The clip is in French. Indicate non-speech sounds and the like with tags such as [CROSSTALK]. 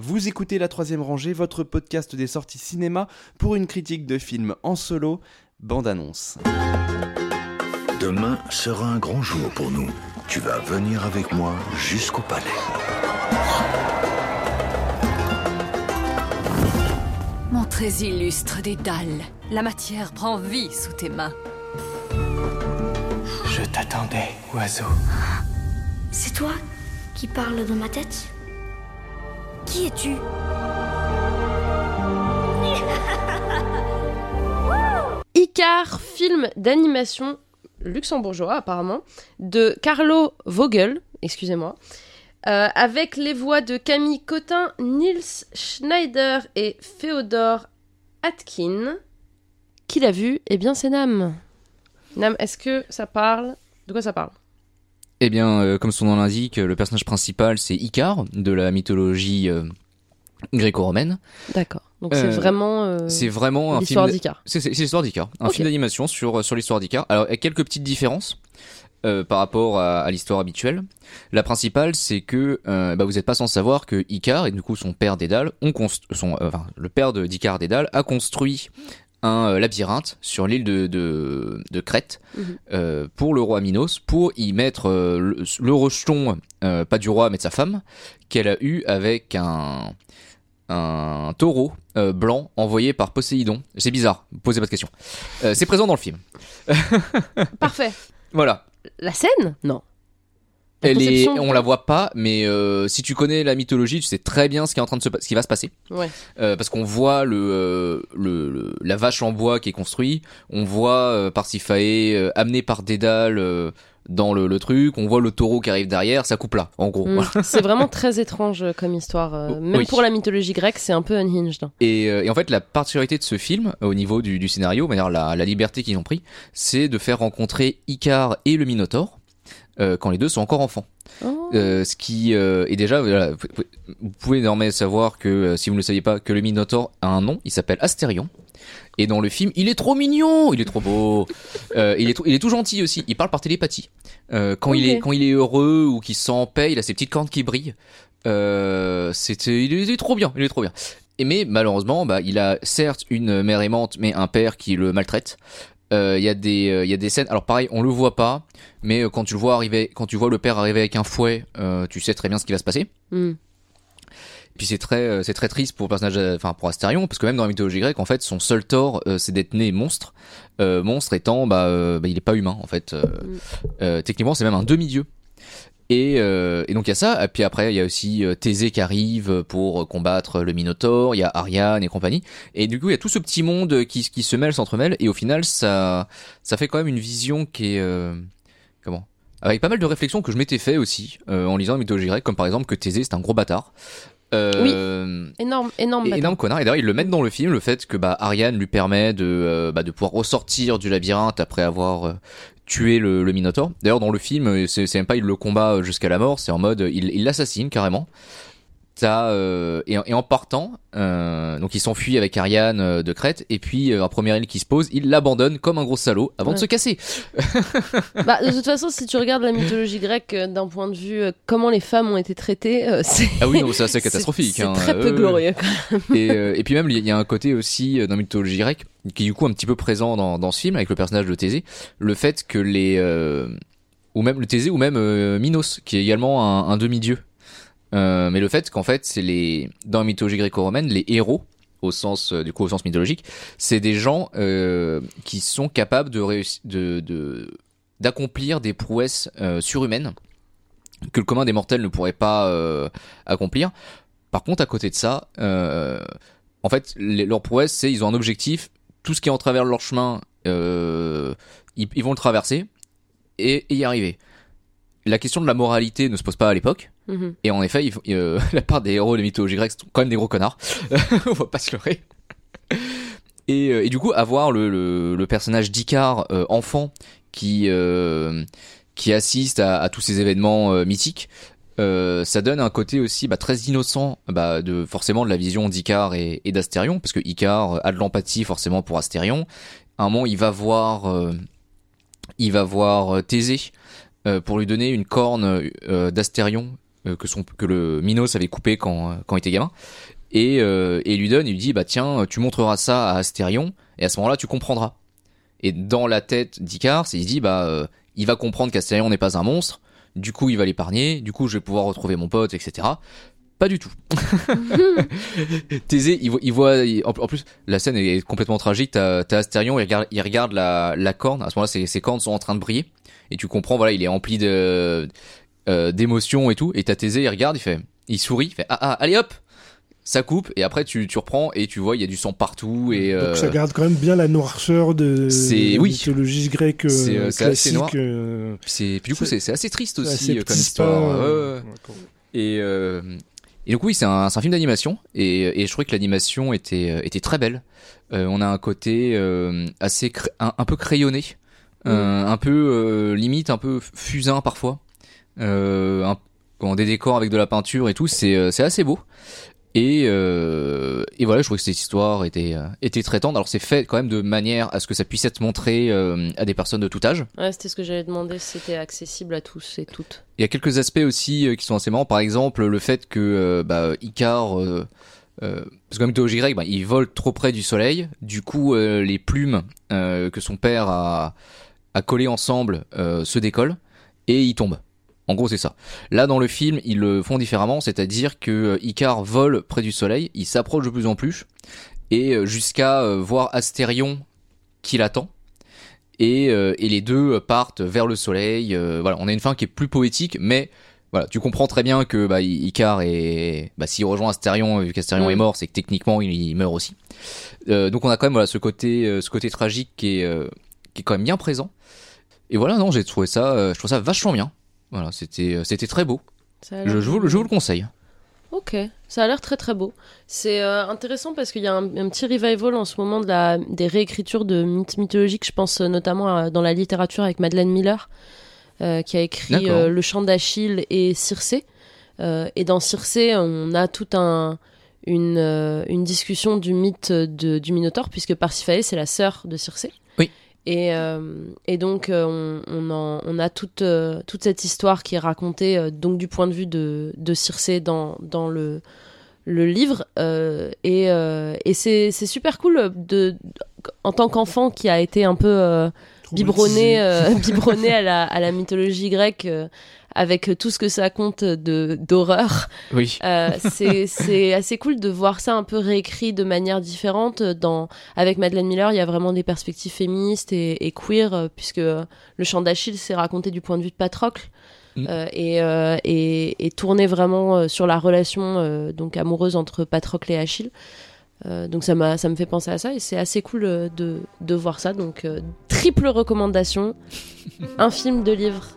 Vous écoutez La Troisième Rangée, votre podcast des sorties cinéma pour une critique de film en solo, bande-annonce. Demain sera un grand jour pour nous. Tu vas venir avec moi jusqu'au palais. Mon très illustre Dédale, la matière prend vie sous tes mains. Je t'attendais, oiseau. C'est toi qui parles dans ma tête? Qui es-tu Icar, film d'animation luxembourgeois apparemment, de Carlo Vogel, excusez-moi, euh, avec les voix de Camille Cotin, Niels Schneider et Féodor Atkin. Qui l'a vu? Eh bien, c'est Nam. Nam, est-ce que ça parle? De quoi ça parle? Eh bien, euh, comme son nom l'indique, le personnage principal c'est Icare de la mythologie euh, gréco-romaine. D'accord. Donc c'est Euh, vraiment. euh, C'est vraiment un film. l'histoire d'Icar. C'est c'est- c'est l'histoire d'Icar. Un Ok. film d'animation sur, sur l'histoire d'Icar. Alors, il y a quelques petites différences euh, par rapport à, à l'histoire habituelle. La principale, c'est que euh, bah, vous n'êtes pas sans savoir que Icar, et du coup son père Dédale, ont const- son, euh, enfin, le père de d'Icar Dédale a construit un euh, labyrinthe sur l'île de, de, de Crète Mhm. euh, pour le roi Minos, pour y mettre euh, le, le rejeton, euh, pas du roi mais de sa femme, qu'elle a eu avec un, un taureau euh, blanc envoyé par Poséidon. C'est bizarre, posez pas de questions. C'est présent dans le film. Parfait. [LAUGHS] Voilà. La scène? Non. Elle est, on la voit pas, mais euh, si tu connais la mythologie, tu sais très bien ce qui est en train de se, ce qui va se passer. Ouais. Euh, parce qu'on voit le, euh, le, le- la vache en bois qui est construite, on voit euh, Parsifal euh, amené par Dédale euh, dans le, le truc, on voit le taureau qui arrive derrière, ça coupe là, en gros. Mm. [LAUGHS] c'est vraiment très étrange comme histoire. euh, Oh, même oui. pour la mythologie grecque, c'est un peu unhinged. Et, euh, et en fait, la particularité de ce film, au niveau du, du scénario, la, la liberté qu'ils ont pris, c'est de faire rencontrer Icare et le Minotaure euh, quand les deux sont encore enfants. Oh. Euh, ce qui euh, est déjà, voilà, vous pouvez- désormais savoir que euh, si vous ne le saviez pas, que le Minotaure a un nom, il s'appelle Astérion. Et dans le film, il est trop mignon, il est trop beau, Euh, il est tout, il est tout gentil aussi. Il parle par télépathie. Euh, quand il est quand il est heureux ou qu'il se sent en paix, il a ses petites cornes qui brillent. Euh, c'était, il est, il est trop bien, il est trop bien. Et mais malheureusement, bah, il a certes une mère aimante, mais un père qui le maltraite. Euh, Il y a des, euh, y a des scènes. Alors pareil, on le voit pas, mais euh, quand tu le vois arriver, quand tu vois le père arriver avec un fouet, euh, tu sais très bien ce qui va se passer. Mm. Puis c'est très, euh, c'est très triste pour le personnage, enfin pour Astérion, parce que même dans la mythologie grecque, en fait, son seul tort, euh, c'est d'être né monstre. Euh, monstre étant, bah, euh, bah, il est pas humain, en fait. Euh, euh, techniquement, c'est même un demi-dieu. Et, euh, et donc il y a ça. Et puis après, il y a aussi euh, Thésée qui arrive pour combattre le Minotaure. Il y a Ariane et compagnie. Et du coup, il y a tout ce petit monde qui, qui se mêle, s'entremêle. Et au final, ça, ça fait quand même une vision qui est euh, comment? Avec pas mal de réflexions que je m'étais fait aussi euh, en lisant la mythologie grecque, comme par exemple que Thésée c'est un gros bâtard. Euh, Énorme, énorme. et- bâtard. énorme connard. Et d'ailleurs, ils le mettent dans le film, le fait que bah, Ariane lui permet de, euh, bah, de pouvoir ressortir du labyrinthe après avoir tué le, le Minotaure. D'ailleurs, dans le film, c'est même pas il le combat euh, jusqu'à la mort, c'est en mode il l'assassine carrément. T'as, euh, et, en- et en partant, euh, donc il s'enfuit avec Ariane euh, de Crète, et puis euh, un premier île qui se pose, il l'abandonne comme un gros salaud avant de se casser. [LAUGHS] Bah, de toute façon, si tu regardes la mythologie grecque euh, d'un point de vue euh, comment les femmes ont été traitées, euh, c'est Ah oui, non, c'est [LAUGHS] assez catastrophique. C'est hein. très peu Euh, glorieux. [LAUGHS] et, euh, et puis même il y a un côté aussi euh, dans la mythologie grecque qui est du coup un petit peu présent dans, dans ce film avec le personnage de Thésée, le fait que les euh, ou même le Thésée ou même euh, Minos qui est également un, un demi-dieu. Euh, mais le fait qu'en fait c'est les dans la mythologie gréco-romaine les héros au sens euh, du coup au sens mythologique, c'est des gens euh, qui sont capables de réussir de d'accomplir des prouesses euh, surhumaines que le commun des mortels ne pourrait pas euh, accomplir. Par contre, à côté de ça, en fait, les- leur prouesse, c'est ils ont un objectif. Tout ce qui est en travers de leur chemin, ils, ils vont le traverser et, et y arriver. La question de la moralité ne se pose pas à l'époque. Mhm. Et en effet, euh, [LAUGHS] la part des héros de mythologie grecque sont quand même des gros connards. [LAUGHS] On va pas se leurrer. Et, euh, du coup, avoir le, personnage d'Icar euh, enfant qui qui assiste à, tous ces événements mythiques, ça donne un côté aussi bah, très innocent bah, de forcément de la vision d'Icar et, et d'Astérion, parce que Icar a de l'empathie forcément pour Astérion. À un moment, il va voir, il va voir Thésée pour lui donner une corne d'Astérion que son que le Minos avait coupé quand quand il était gamin et euh, et il lui donne il lui dit bah tiens tu montreras ça à Astérion et à ce moment-là tu comprendras et dans la tête d'Icar il se dit bah euh, il va comprendre qu'Astérion n'est pas un monstre du coup il va l'épargner du coup je vais pouvoir retrouver mon pote etc pas du tout. [LAUGHS] [LAUGHS] Thésée, il voit, il voit il- en, en plus, la scène est complètement tragique. T'as t'as Astérion, il regarde, il regarde la, la corne. À ce moment-là, ses, ses cornes sont en train de briller. Et tu comprends, voilà, il est empli de euh, d'émotions et tout. Et t'as Thésée, il regarde, il fait, il sourit, il fait, ah ah, allez hop, ça coupe. Et après, tu, tu reprends et tu vois, il y a du sang partout. Et euh, Donc ça garde quand même bien la noirceur de, la oui. mythologie grecque euh, C'est, euh, c'est assez noir. euh, puis c'est, puis du coup, c'est assez triste aussi assez euh, comme histoire. Ouais, euh. Et, euh, et donc oui, c'est un, un film d'animation et, et je trouvais que l'animation était, euh, était très belle. Euh, on a un côté euh, assez un, un peu crayonné, euh, un peu euh, limite un peu fusain parfois. Euh, un, des décors avec de la peinture et tout, c'est euh, c'est assez beau. Et, euh, et voilà, je trouvais que cette histoire était, euh, était très tendre. Alors c'est fait quand même de manière à ce que ça puisse être montré euh, à des personnes de tout âge. Ouais, c'était ce que j'allais demander, si c'était accessible à tous et toutes. Il y a quelques aspects aussi euh, qui sont assez marrants. Par exemple, le fait que euh, bah, euh, euh, parce que mythologie grecque, bah, il vole trop près du soleil. Du coup, euh, les plumes euh, que son père a, a collées ensemble euh, se décollent et il tombe. En gros, c'est ça. Là, dans le film, ils le font différemment, c'est-à-dire que euh, Icare vole près du soleil, il s'approche de plus en plus, et euh, jusqu'à euh, voir Astérion qui l'attend. Et, euh, et les deux partent vers le soleil. euh, voilà, on a une fin qui est plus poétique, mais voilà, tu comprends très bien que bah, I- Icare est, bah, s'il rejoint Astérion, vu qu'Astérion est mort, c'est que techniquement il, il meurt aussi. Euh, donc on a quand même voilà ce côté, euh, ce côté tragique qui est, euh, qui est quand même bien présent. Et voilà, non, j'ai trouvé ça, euh, je trouve ça vachement bien. Voilà, c'était, euh, c'était très beau. Je, je vous, le- je vous le conseille. Ok, ça a l'air très très beau. C'est euh, intéressant parce qu'il y a un, un petit revival en ce moment de la, des réécritures de mythes mythologiques. Je pense euh, notamment à- dans la littérature avec Madeleine Miller, euh, qui a écrit euh, Le chant d'Achille et Circé. Et dans Circé, on a tout un une, une discussion du mythe de, du Minotaure, puisque Parsifalé, c'est la sœur de Circé. Oui. Et, euh, et donc, euh, on, on, en- on a toute, euh, toute cette histoire qui est racontée donc du point de vue de, de Circé dans, dans le, le livre. et et c'est super cool de, en tant qu'enfant qui a été un peu biberonné, euh, [LAUGHS] biberonné à, la, à la mythologie grecque euh, avec tout ce que ça compte de d'horreur. Oui. Euh, c'est c'est assez cool de voir ça un peu réécrit de manière différente. Dans avec Madeleine Miller, il y a vraiment des perspectives féministes et, et queer euh, puisque euh, le chant d'Achille c'est raconté du point de vue de Patrocle. Mm. euh, et, euh, et, et tourné vraiment sur la relation donc amoureuse entre Patrocle et Achille. Euh, donc ça ça me fait penser à ça et c'est assez cool euh, de, de voir ça donc euh, triple recommandation un film deux livres